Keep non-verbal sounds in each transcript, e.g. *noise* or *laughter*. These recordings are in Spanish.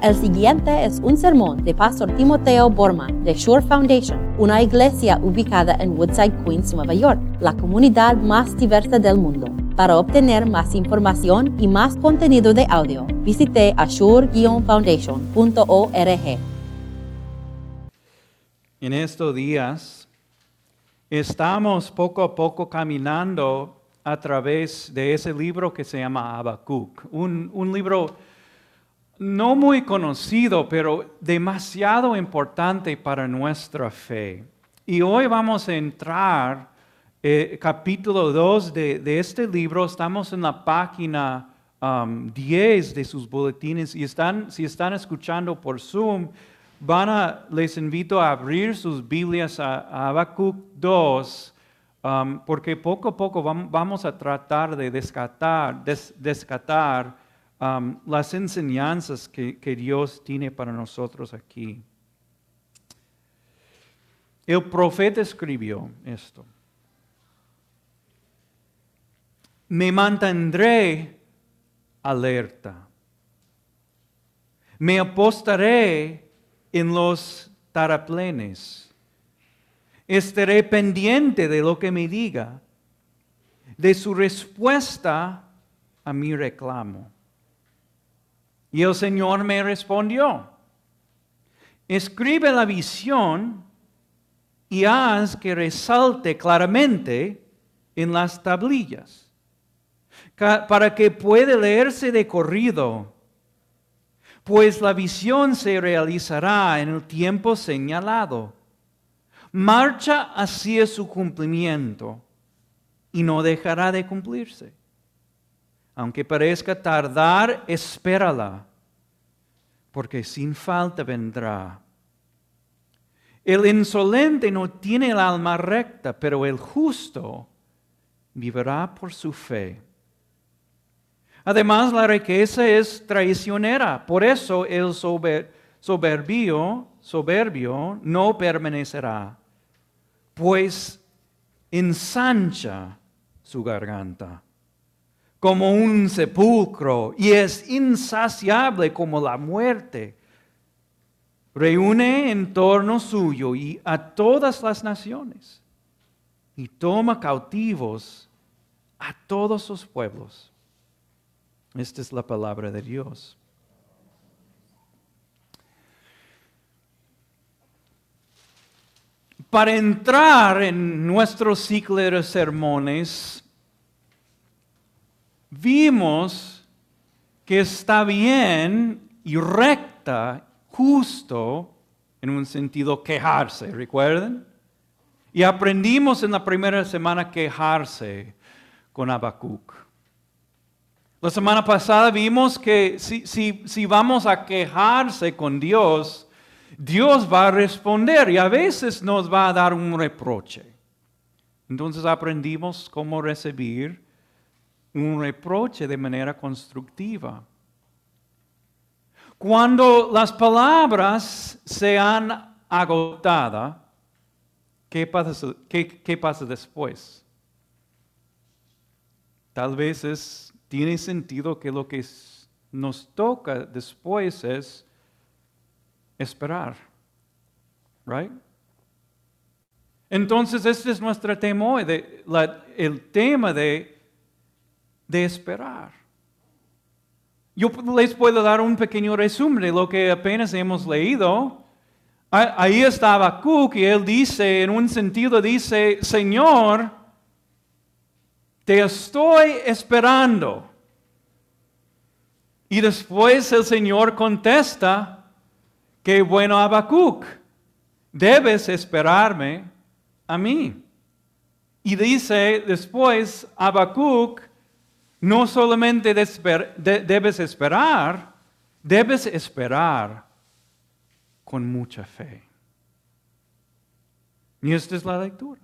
El siguiente es un sermón de Pastor Timoteo Borman de Shore Foundation, una iglesia ubicada en Woodside, Queens, Nueva York, la comunidad más diversa del mundo. Para obtener más información y más contenido de audio, visite ashore-foundation.org. En estos días estamos poco a poco caminando a través de ese libro que se llama Habacuc, un, un libro no muy conocido, pero demasiado importante para nuestra fe. Y hoy vamos a entrar, eh, capítulo 2 de, este libro, estamos en la página 10 um, de sus boletines y están, si están escuchando por Zoom, van a, les invito a abrir sus Biblias a, Habacuc 2, um, porque poco a poco vamos a tratar de descatar, descatar Um, las enseñanzas que, Dios tiene para nosotros aquí. El profeta escribió esto. Me mantendré alerta. Me apostaré en los taraplenes. Estaré pendiente de lo que me diga, de su respuesta a mi reclamo. Y el Señor me respondió, escribe la visión y haz que resalte claramente en las tablillas, para que pueda leerse de corrido, pues la visión se realizará en el tiempo señalado. Marcha hacia su cumplimiento y no dejará de cumplirse. Aunque parezca tardar, espérala, porque sin falta vendrá. El insolente no tiene el alma recta, pero el justo vivirá por su fe. Además, la riqueza es traicionera, por eso el soberbio, soberbio no permanecerá, pues ensancha su garganta como un sepulcro y es insaciable como la muerte. Reúne en torno suyo y a todas las naciones y toma cautivos a todos sus pueblos. Esta es la palabra de Dios. Para entrar en nuestro ciclo de sermones, vimos que está bien y recta, justo, en un sentido quejarse, ¿recuerdan? Y aprendimos en la primera semana quejarse con Habacuc. La semana pasada vimos que si, si vamos a quejarse con Dios, Dios va a responder y a veces nos va a dar un reproche. Entonces aprendimos cómo recibir un reproche de manera constructiva. Cuando las palabras se han agotado, ¿qué pasa, qué, pasa después? Tal vez tiene sentido que lo que nos toca después es esperar. Right? Entonces, este es nuestro tema de, el tema de de esperar. Yo les puedo dar un pequeño resumen de lo que apenas hemos leído. Ahí estaba Cook y él dice, en un sentido dice, Señor, te estoy esperando. Y después el Señor contesta, que bueno Habacuc, debes esperarme a mí. Y dice después Habacuc, no solamente debes esperar, debes esperar con mucha fe. Y esta es la lectura.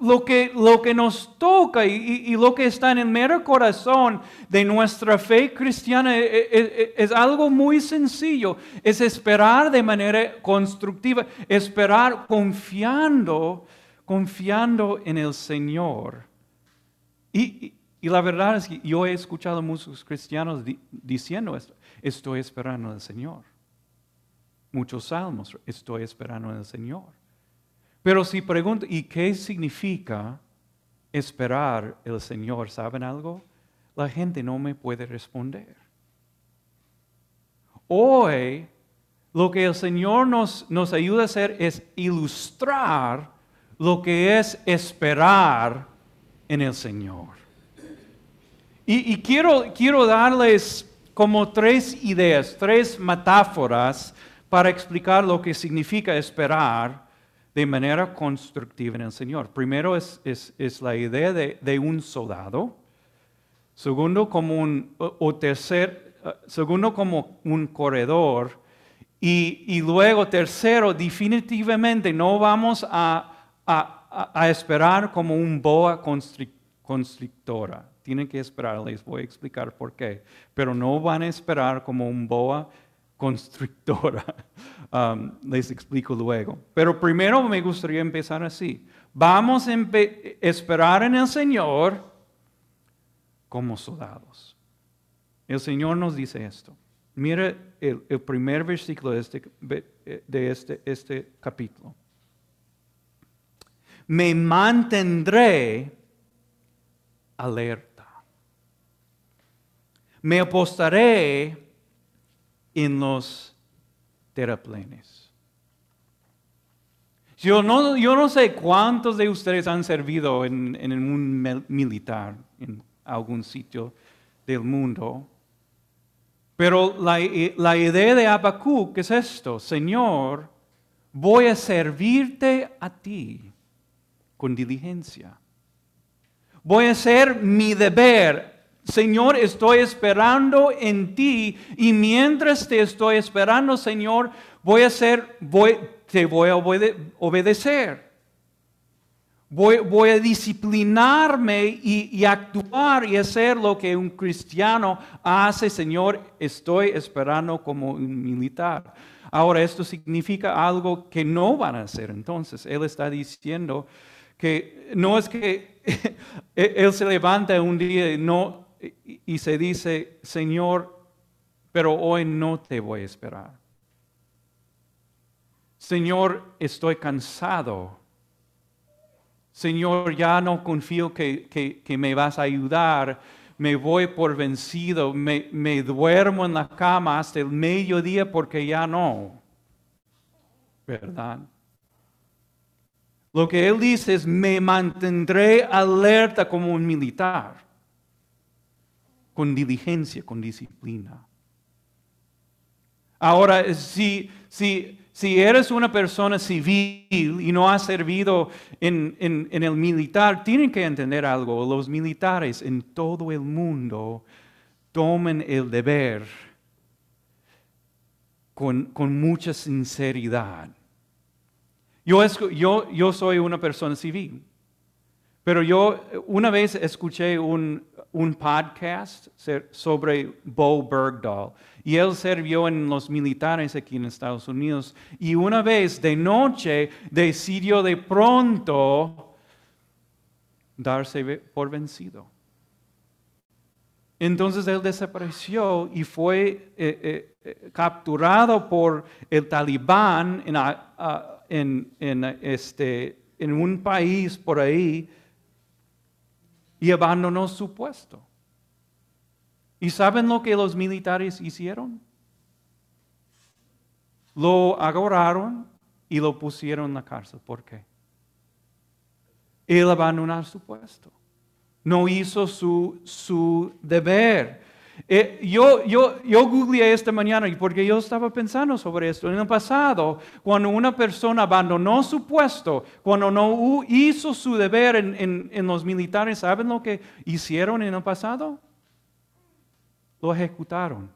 Lo que, lo que nos toca y, lo que está en el mero corazón de nuestra fe cristiana es, e, e, es, algo muy sencillo. Es esperar de manera constructiva, esperar confiando, confiando en el Señor y, la verdad es que yo he escuchado muchos cristianos diciendo esto. estoy esperando al Señor. Muchos salmos, estoy esperando al Señor. Pero si pregunto, ¿y qué significa esperar el Señor? ¿Saben algo? La gente no me puede responder. Hoy, lo que el Señor nos, nos ayuda a hacer es ilustrar lo que es esperar en el Señor. Y, quiero, quiero darles como tres ideas, tres metáforas para explicar lo que significa esperar de manera constructiva en el Señor. Primero es, la idea de, un soldado. Segundo, como un, o tercer, eh, segundo, como un corredor. Y, luego, tercero, definitivamente no vamos a, esperar como un boa constrictora tienen que esperar, les voy a explicar por qué, pero no van a esperar como un boa constrictora. *laughs* Um, les explico luego. Pero primero me gustaría empezar así. Vamos a esperar en el Señor como soldados. El Señor nos dice esto. Mira el, primer versículo de, este, de este, este capítulo. Me mantendré alerta me apostaré en los terraplenes. Yo no, yo no sé cuántos de ustedes han servido en, en un militar en algún sitio del mundo, pero la, la idea de Habacuc es esto, Señor, voy a servirte a ti con diligencia. Voy a hacer mi deber Señor, estoy esperando en ti y mientras te estoy esperando, Señor, voy a hacer, te voy a obedecer. Voy, a disciplinarme y, actuar y hacer lo que un cristiano hace, Señor, estoy esperando como un militar. Ahora, esto significa algo que no van a hacer. Entonces, Él está diciendo que no es que *laughs* Él se levanta un día y no, y, se dice, Señor, pero hoy no te voy a esperar. Señor, estoy cansado. Señor, ya no confío que, me vas a ayudar. Me voy por vencido. Me, me duermo en la cama hasta el mediodía porque ya no. ¿Verdad? Lo que él dice es, me mantendré alerta como un militar con diligencia, con disciplina. Ahora, si, si, si eres una persona civil y no has servido en, el militar, tienen que entender algo. Los militares en todo el mundo toman el deber con, mucha sinceridad. Yo, yo, yo soy una persona civil, pero yo una vez escuché un, un podcast sobre Bo Bergdahl. Y él sirvió en los militares aquí en Estados Unidos. Y una vez de noche decidió de pronto darse por vencido. Entonces él desapareció y fue eh, eh, capturado por el talibán en, este, en un país por ahí y abandonó su puesto. ¿Y saben lo que los militares hicieron? Lo agarraron y lo pusieron en la cárcel. ¿Por qué? Él abandonó su puesto. No hizo su, su deber. Eh, yo, yo, yo googleé esta mañana porque yo estaba pensando sobre esto. En el pasado, cuando una persona abandonó su puesto, cuando no hizo su deber en, en los militares, ¿saben lo que hicieron en el pasado? Lo ejecutaron.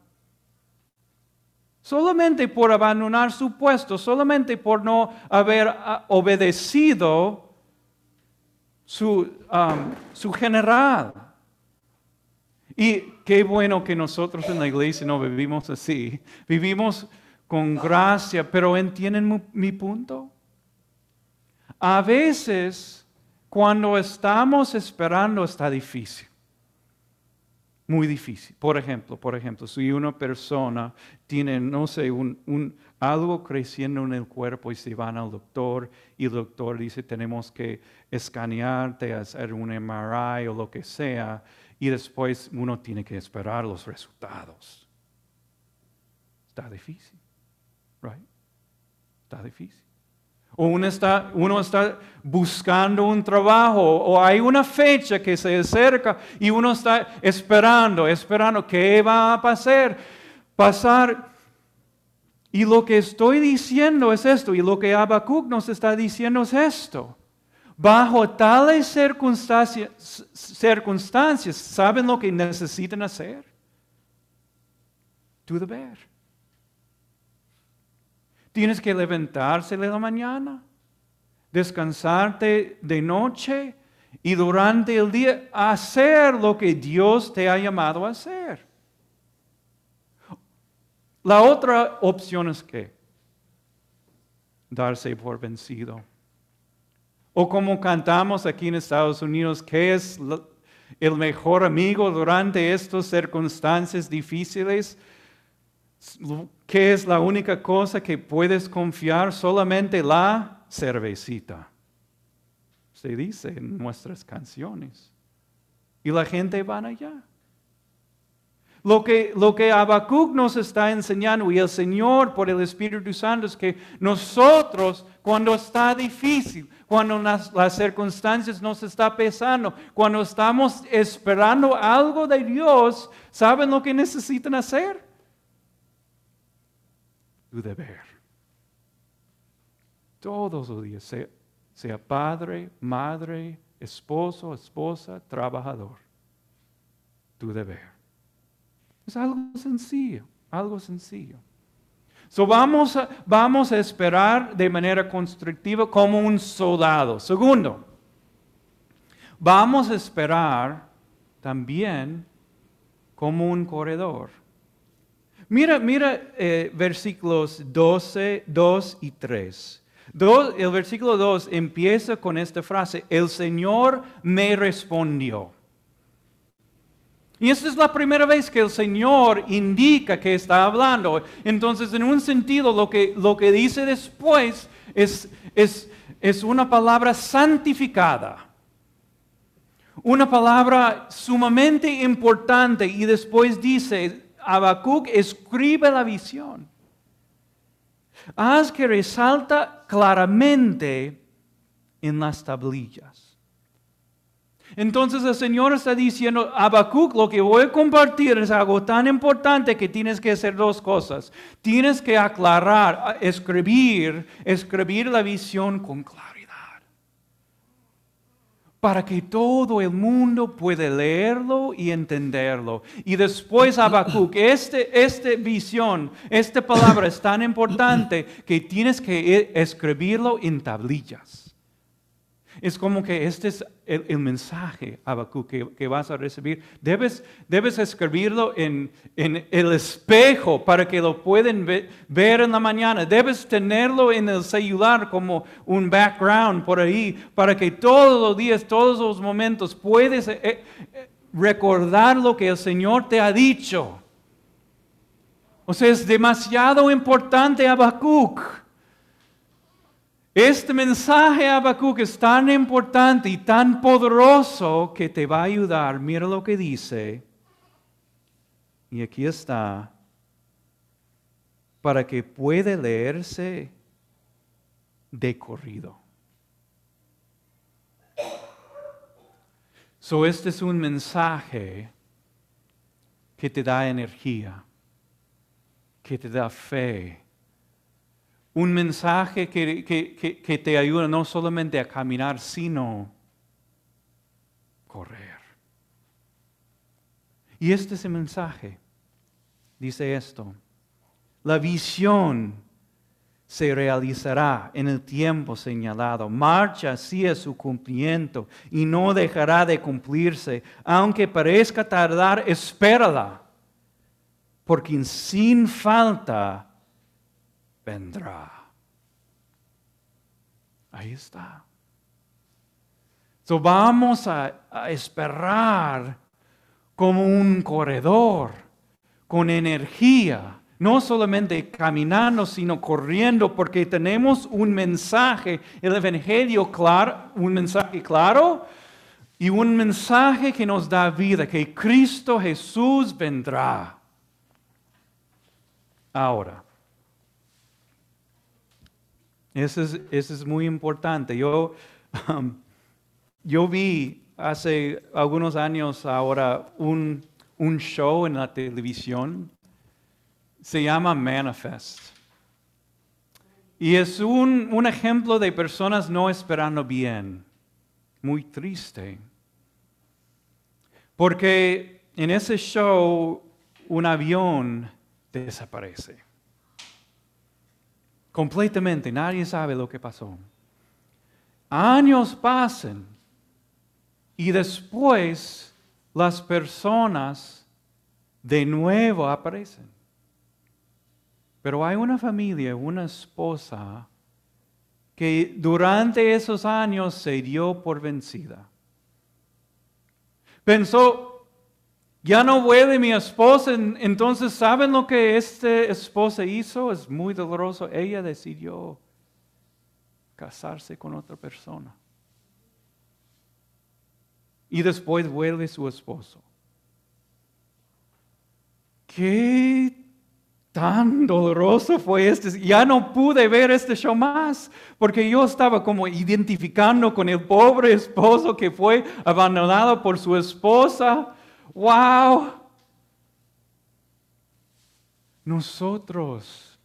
Solamente por abandonar su puesto, solamente por no haber ah, obedecido su, um, su general. Y qué bueno que nosotros en la iglesia no vivimos así. Vivimos con gracia, pero ¿entienden mi punto? A veces, cuando estamos esperando, está difícil. muy difícil. Por ejemplo, por ejemplo, si una persona tiene, no sé, un, algo creciendo en el cuerpo y se van al doctor y el doctor dice tenemos que escanearte, hacer un MRI o lo que sea, y después uno tiene que esperar los resultados. Está difícil, right? Está difícil. O uno está, uno está buscando un trabajo o hay una fecha que se acerca y uno está esperando, esperando qué va a pasar. Pasar. Y lo que estoy diciendo es esto, y lo que Habacuc nos está diciendo es esto. Bajo tales circunstancias, circunstancias, ¿saben lo que necesitan hacer? Tu deber. Tienes que levantarse de la mañana, descansarte de noche y durante el día hacer lo que Dios te ha llamado a hacer. La otra opción es que darse por vencido. O como cantamos aquí en Estados Unidos, ¿qué es el mejor amigo durante estas circunstancias difíciles? ¿Qué es la única cosa que puedes confiar? Solamente la cervecita. Se dice en nuestras canciones. Y la gente va allá. Lo que, lo que nos está enseñando y el Señor por el Espíritu Santo es que nosotros, cuando está difícil, cuando las, las circunstancias nos está pesando, cuando estamos esperando algo de Dios, ¿saben lo que necesitan hacer? Tu deber. Todos los días, sea padre, madre, esposo, esposa, trabajador. Tu deber. Es algo sencillo, algo sencillo. So vamos, a, vamos a esperar de manera constructiva como un soldado. Segundo, vamos a esperar también como un corredor. Mira, mira eh, versículos 12, 2 y 3. el versículo 2 empieza con esta frase, el Señor me respondió. Y esta es la primera vez que el Señor indica que está hablando. Entonces, en un sentido, lo que, lo que dice después es, es, es una palabra santificada. Una palabra sumamente importante. Y después dice, Habacuc escribe la visión. Haz que resalta claramente en las tablillas. Entonces el Señor está diciendo, Habacuc, lo que voy a compartir es algo tan importante que tienes que hacer dos cosas. Tienes que aclarar, escribir, escribir la visión con claridad. Para que todo el mundo pueda leerlo y entenderlo. Y después Habacuc, este, esta visión, esta palabra es tan importante que tienes que escribirlo en tablillas. Es como que este es el, mensaje, Habacuc, que, vas a recibir. Debes, debes escribirlo en, el espejo para que lo puedan ver en la mañana. Debes tenerlo en el celular como un background por ahí, para que todos los días, todos los momentos, puedes eh, eh, recordar lo que el Señor te ha dicho. O sea, es demasiado importante Habacuc este mensaje, Habacuc, es tan importante y tan poderoso que te va a ayudar. Mira lo que dice. Y aquí está. Para que pueda leerse de corrido. So, este es un mensaje que te da energía, que te da fe un mensaje que, te ayuda no solamente a caminar, sino correr. Y este es el mensaje. Dice esto. La visión se realizará en el tiempo señalado. Marcha hacia su cumplimiento y no dejará de cumplirse. Aunque parezca tardar, espérala. Porque sin falta vendrá. Ahí está. So vamos a, esperar como un corredor, con energía, no solamente caminando, sino corriendo, porque tenemos un mensaje, el Evangelio claro, un mensaje claro y un mensaje que nos da vida, que Cristo Jesús vendrá. Ahora, eso es, es muy importante. Yo, yo vi hace algunos años ahora un, un show en la televisión se llama Manifest. Y es un, un ejemplo de personas no esperando bien. Muy triste. Porque en ese show un avión desaparece. Completamente, nadie sabe lo que pasó. Años pasan y después las personas de nuevo aparecen. Pero hay una familia, una esposa, que durante esos años se dio por vencida. Pensó, ya no vuelve mi esposa, entonces ¿saben lo que esta esposa hizo? Es muy doloroso. Ella decidió casarse con otra persona. Y después vuelve su esposo. ¿Qué tan doloroso fue este. Ya no pude ver este show más, porque yo estaba como identificando con el pobre esposo que fue abandonado por su esposa. ¡Wow! Nosotros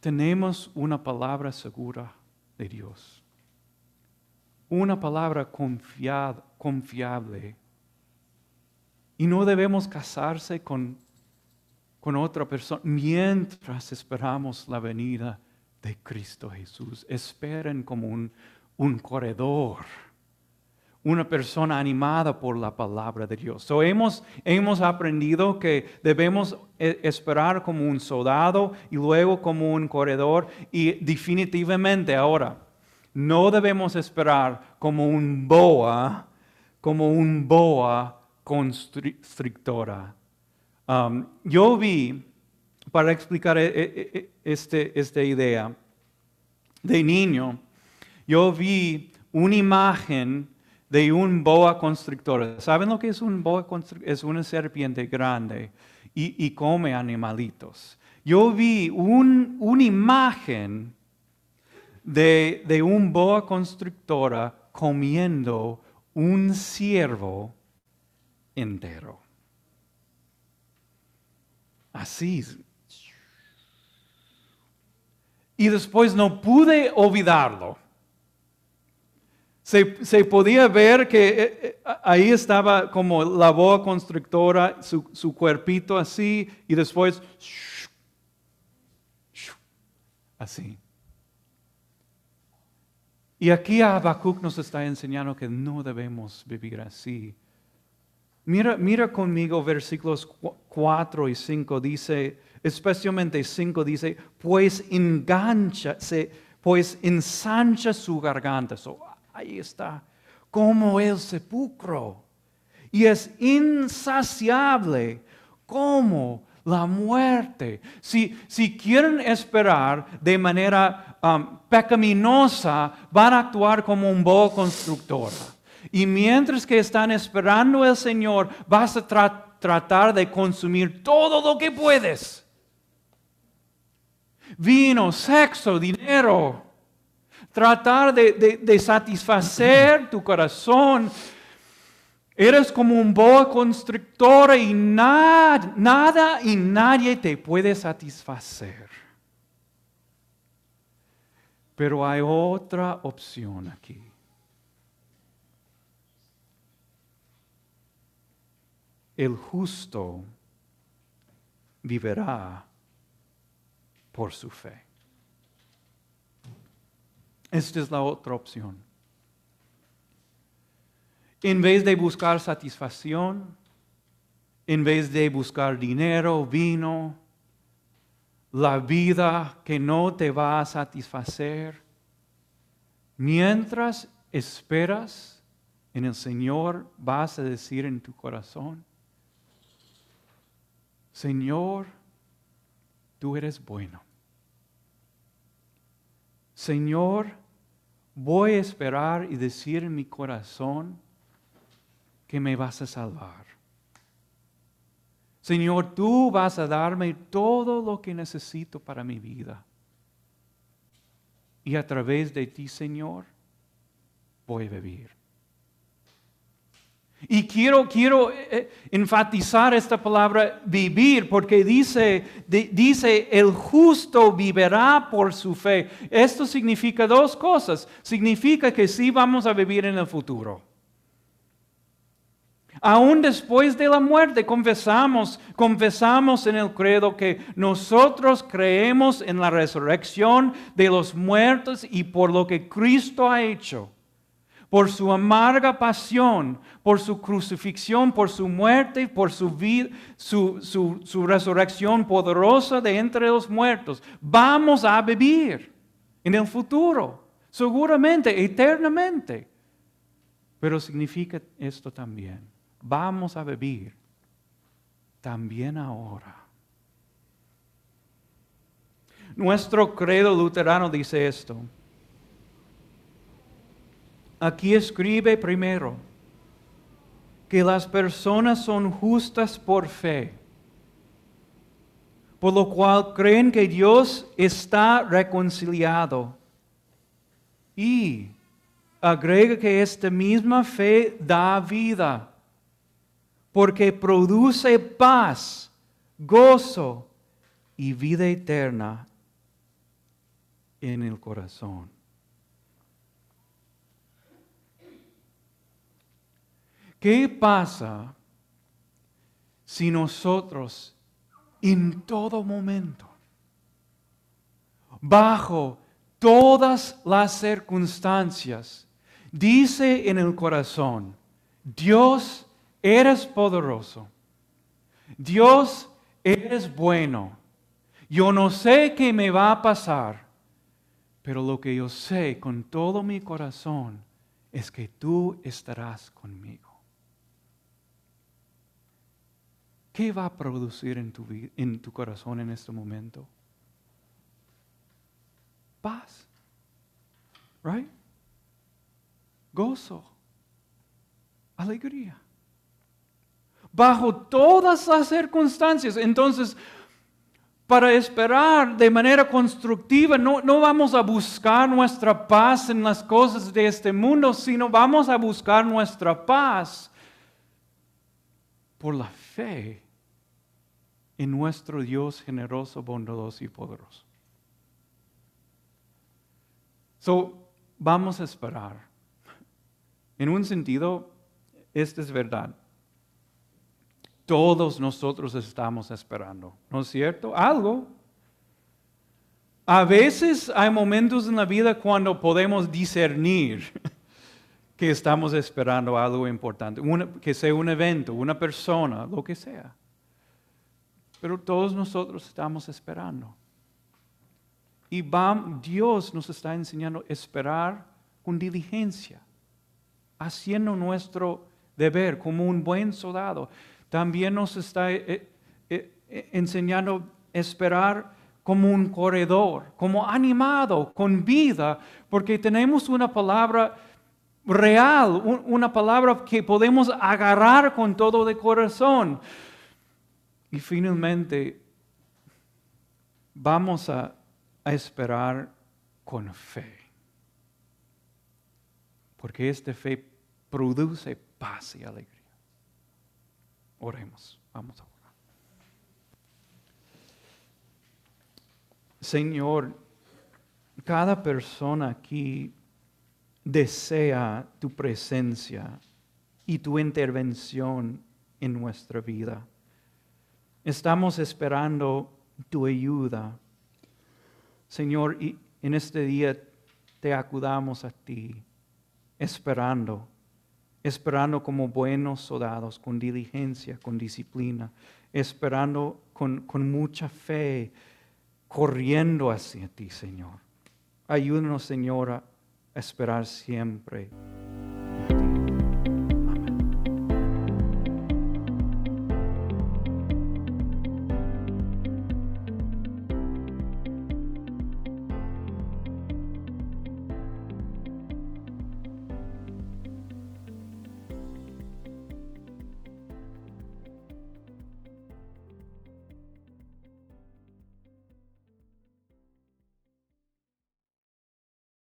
tenemos una palabra segura de Dios. Una palabra confiable. Y no debemos casarse con con otra persona mientras esperamos la venida de Cristo Jesús. Esperen como un, un corredor, una persona animada por la palabra de Dios. So, hemos, hemos aprendido que debemos e, esperar como un soldado y luego como un corredor y definitivamente ahora no debemos esperar como un boa, como un boa constrictora Um, yo vi, para explicar e, e, e, este, esta idea, de niño, yo vi una imagen de un boa constrictor. ¿Saben lo que es un boa constrictor? Es una serpiente grande y, come animalitos. Yo vi una imagen de, de, un boa constrictora comiendo un ciervo entero. Así. Y después no pude olvidarlo. Se, podía ver que eh, eh, ahí estaba como la boa constructora, su, su cuerpito así, y después así. Y aquí Habacuc nos está enseñando que no debemos vivir así. Mira, mira conmigo versículos 4 y 5 dice, especialmente 5 dice, pues engancha, pues ensancha su garganta. Ahí está, como el sepulcro. Y es insaciable como la muerte. Si, si quieren esperar de manera um, pecaminosa, van a actuar como un boa constructora. Y mientras que están esperando al Señor, vas a tratar de consumir todo lo que puedes. Vino, sexo, dinero. Tratar de, satisfacer tu corazón. Eres como un boa constrictora y nada, nada y nadie te puede satisfacer. Pero hay otra opción aquí. el justo vivirá por su fe. Esta es la otra opción. En vez de buscar satisfacción, en vez de buscar dinero, vino, la vida que no te va a satisfacer, mientras esperas en el Señor, vas a decir en tu corazón, Señor, tú eres bueno. Señor, voy a esperar y decir en mi corazón que me vas a salvar. Señor, tú vas a darme todo lo que necesito para mi vida. Y a través de ti, Señor, voy a vivir. Y quiero, quiero eh, eh, enfatizar esta palabra vivir, porque dice, dice, el justo vivirá por su fe. Esto significa dos cosas. Significa que sí vamos a vivir en el futuro. Aún después de la muerte confesamos, confesamos en el credo que nosotros creemos en la resurrección de los muertos y por lo que Cristo ha hecho por su amarga pasión, por su crucifixión, por su muerte, por su, vida, su, su, resurrección poderosa de entre los muertos. Vamos a vivir en el futuro, seguramente, eternamente. Pero significa esto también. Vamos a vivir también ahora. Nuestro credo luterano dice esto. Aquí escribe primero que las personas son justas por fe, por lo cual creen que Dios está reconciliado. Y agrega que esta misma fe da vida, porque produce paz, gozo y vida eterna en el corazón. ¿Qué pasa si nosotros en todo momento, bajo todas las circunstancias, dice en el corazón, Dios, eres poderoso, Dios, eres bueno, yo no sé qué me va a pasar, pero lo que yo sé con todo mi corazón es que tú estarás conmigo. ¿Qué va a producir en tu, en tu corazón en este momento? Paz. Right? Gozo. Alegría. Bajo todas las circunstancias. Entonces, para esperar de manera constructiva, no, no, vamos a buscar nuestra paz en las cosas de este mundo, sino vamos a buscar nuestra paz por la fe en nuestro Dios generoso, bondadoso y poderoso. So, vamos a esperar. En un sentido, esta es verdad. Todos nosotros estamos esperando, ¿no es cierto? Algo. A veces hay momentos en la vida cuando podemos discernir que estamos esperando algo importante, que sea un evento, una persona, lo que sea. Pero todos nosotros estamos esperando. Y Dios nos está enseñando a esperar con diligencia, haciendo nuestro deber como un buen soldado. También nos está eh, eh, eh, enseñando a esperar como un corredor, como animado, con vida, porque tenemos una palabra real, una palabra que podemos agarrar con todo de corazón. Y finalmente, vamos a, esperar con fe. Porque esta fe produce paz y alegría. Oremos, vamos a orar. Señor, cada persona aquí desea tu presencia y tu intervención en nuestra vida. Estamos esperando tu ayuda. Señor, y en este día te acudamos a ti, esperando, esperando como buenos soldados, con diligencia, con disciplina, esperando con, con mucha fe, corriendo hacia ti, Señor. Ayúdanos, Señor, a esperar siempre